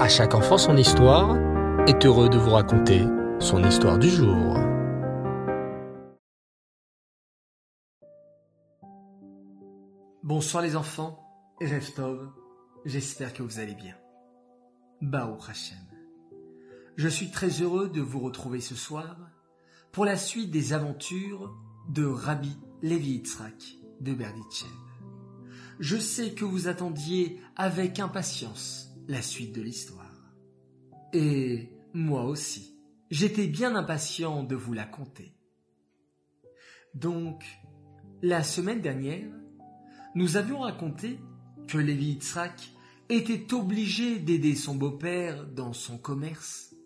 À chaque enfant son histoire est heureux de vous raconter son histoire du jour. Bonsoir les enfants, Tov, j'espère que vous allez bien. Bao Hashem. Je suis très heureux de vous retrouver ce soir pour la suite des aventures de Rabbi Levi Yitzhak de Berditchev. Je sais que vous attendiez avec impatience la suite de l'histoire. Et moi aussi, j'étais bien impatient de vous la conter. Donc, la semaine dernière, nous avions raconté que Lévi Yitzhak était obligé d'aider son beau-père dans son commerce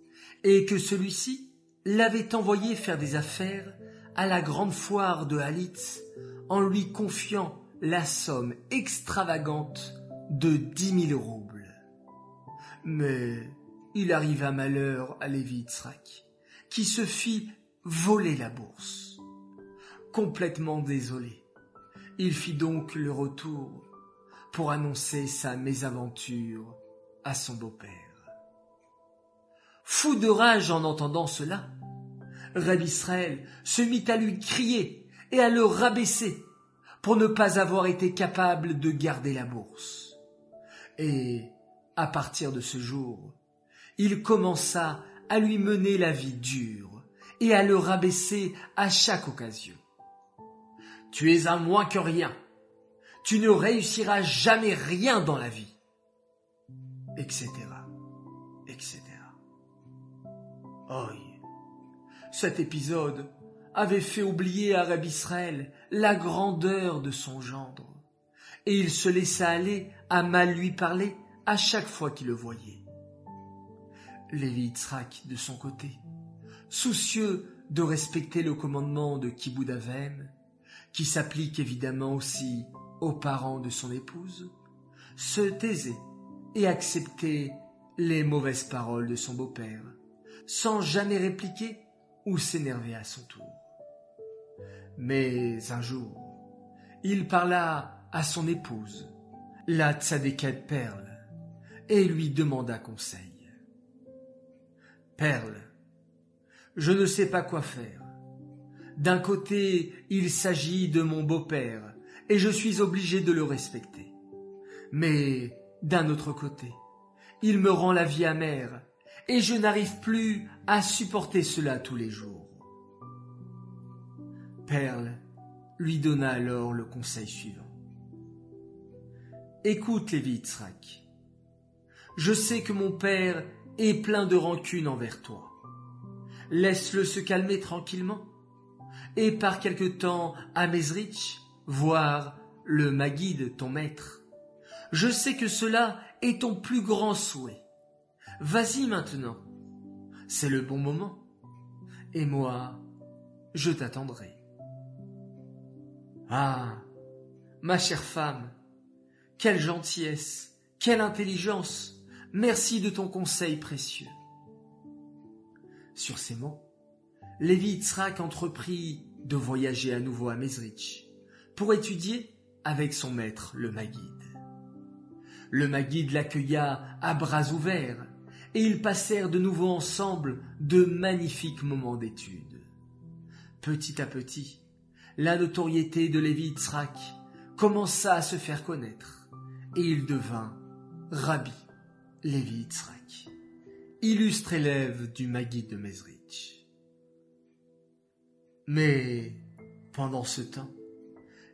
et que celui-ci l'avait envoyé faire des affaires à la grande foire de Halitz en lui confiant la somme extravagante de dix mille roubles. Mais il arriva malheur à Lévi Yitzhak, qui se fit voler la bourse. Complètement désolé, il fit donc le retour pour annoncer sa mésaventure à son beau-père. Fou de rage en entendant cela, Reb Israël se mit à lui crier et à le rabaisser pour ne pas avoir été capable de garder la bourse. Et, à partir de ce jour, il commença à lui mener la vie dure et à le rabaisser à chaque occasion. Tu es un moins que rien. Tu ne réussiras jamais rien dans la vie. Etc. Etc. Oh, cet épisode avait fait oublier à Rabbi Israël la grandeur de son gendre, et il se laissa aller à mal lui parler à chaque fois qu'il le voyait. Lévi Yitzhak, de son côté, soucieux de respecter le commandement de Kiboud Avem, qui s'applique évidemment aussi aux parents de son épouse, se taisait et acceptait les mauvaises paroles de son beau-père, sans jamais répliquer ou s'énerver à son tour. Mais un jour, il parla à son épouse, la tzadékette Perle, et lui demanda conseil. Perle, je ne sais pas quoi faire. D'un côté, il s'agit de mon beau-père, et je suis obligé de le respecter. Mais d'un autre côté, il me rend la vie amère, et je n'arrive plus à supporter cela tous les jours. Perle lui donna alors le conseil suivant. Écoute, Lévi Je sais que mon père est plein de rancune envers toi. Laisse-le se calmer tranquillement et par quelque temps à Mezrich voir le Maguide, ton maître. Je sais que cela est ton plus grand souhait. Vas-y maintenant. C'est le bon moment. Et moi, je t'attendrai. Ah. Ma chère femme. Quelle gentillesse. Quelle intelligence. Merci de ton conseil précieux. Sur ces mots, Lévi Yitzhak entreprit de voyager à nouveau à Mezrich pour étudier avec son maître le Maguide. Le Maguide l'accueilla à bras ouverts et ils passèrent de nouveau ensemble de magnifiques moments d'étude. Petit à petit, la notoriété de Lévi Yitzhak commença à se faire connaître et il devint Rabbi Lévi Yitzhak, illustre élève du Maguide de Mezrich. Mais pendant ce temps,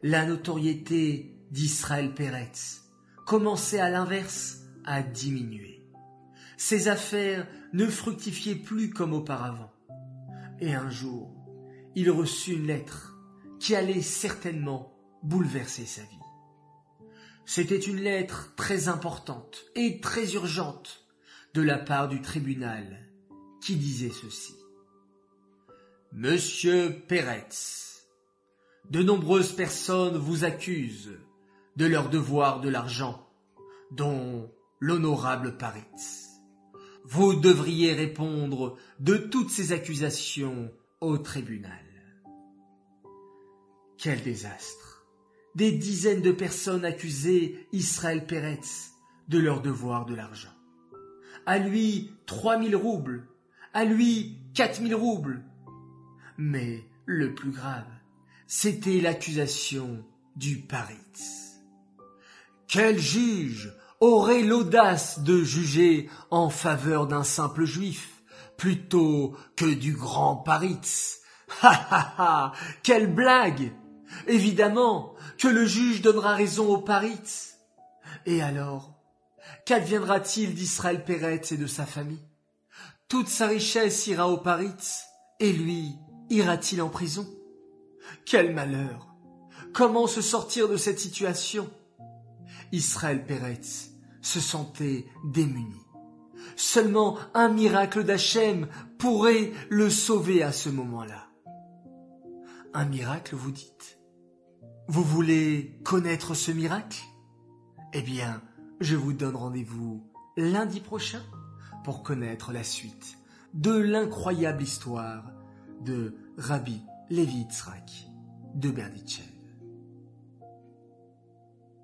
la notoriété d'Israël Peretz commençait à l'inverse à diminuer. Ses affaires ne fructifiaient plus comme auparavant. Et un jour, il reçut une lettre qui allait certainement bouleverser sa vie. C'était une lettre très importante et très urgente de la part du tribunal qui disait ceci. Monsieur Peretz, de nombreuses personnes vous accusent de leur devoir de l'argent, dont l'honorable Paritz. Vous devriez répondre de toutes ces accusations au tribunal. Quel désastre Des dizaines de personnes accusaient Israël Peretz de leur devoir de l'argent. à lui trois mille roubles, à lui quatre mille roubles. Mais le plus grave, c'était l'accusation du Paritz. Quel juge aurait l'audace de juger en faveur d'un simple juif plutôt que du grand Paritz? Ha ha ha Quelle blague Évidemment que le juge donnera raison au Paritz. Et alors, qu'adviendra-t-il d'Israël Peretz et de sa famille? Toute sa richesse ira au Paritz, et lui ira-t-il en prison? Quel malheur Comment se sortir de cette situation? Israël Peretz se sentait démuni. Seulement un miracle d'Hachem pourrait le sauver à ce moment-là. Un miracle, vous dites? Vous voulez connaître ce miracle? Eh bien, je vous donne rendez-vous lundi prochain pour connaître la suite de l'incroyable histoire de Rabbi Levi Yitzhak de Berditchev.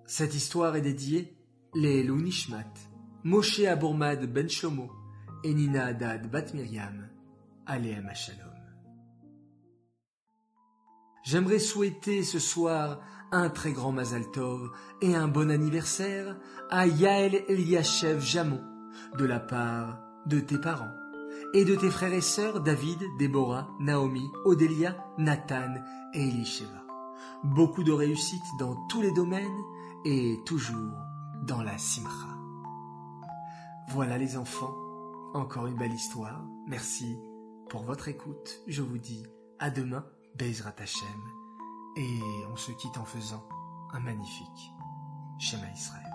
Cette histoire est dédiée les Nishmat, Moshe Abourmad Ben Shlomo et Nina Haddad Bat Miriam, Aleem Shalom. J'aimerais souhaiter ce soir un très grand Mazal Tov et un bon anniversaire à Yael Eliashev Jamon de la part de tes parents et de tes frères et sœurs David, Déborah, Naomi, Odélia, Nathan et Elisheva. Beaucoup de réussite dans tous les domaines et toujours dans la simcha. Voilà les enfants, encore une belle histoire. Merci pour votre écoute. Je vous dis à demain, Bezrat Hashem. Et on se quitte en faisant un magnifique Shema Israël.